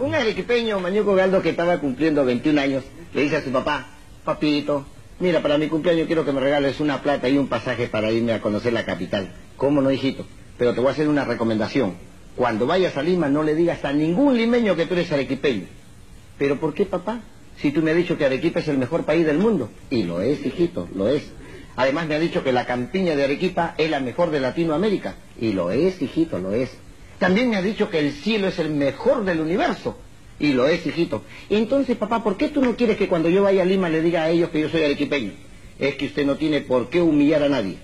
Un arequipeño, Mañuco Galdo, que estaba cumpliendo 21 años, le dice a su papá, papito, mira, para mi cumpleaños quiero que me regales una plata y un pasaje para irme a conocer la capital. ¿Cómo no, hijito? Pero te voy a hacer una recomendación. Cuando vayas a Lima no le digas a ningún limeño que tú eres arequipeño. ¿Pero por qué, papá? Si tú me has dicho que Arequipa es el mejor país del mundo. Y lo es, hijito, lo es. Además me ha dicho que la campiña de Arequipa es la mejor de Latinoamérica. Y lo es, hijito, lo es. También me ha dicho que el cielo es el mejor del universo. Y lo es, hijito. Entonces, papá, ¿por qué tú no quieres que cuando yo vaya a Lima le diga a ellos que yo soy arequipeño? Es que usted no tiene por qué humillar a nadie.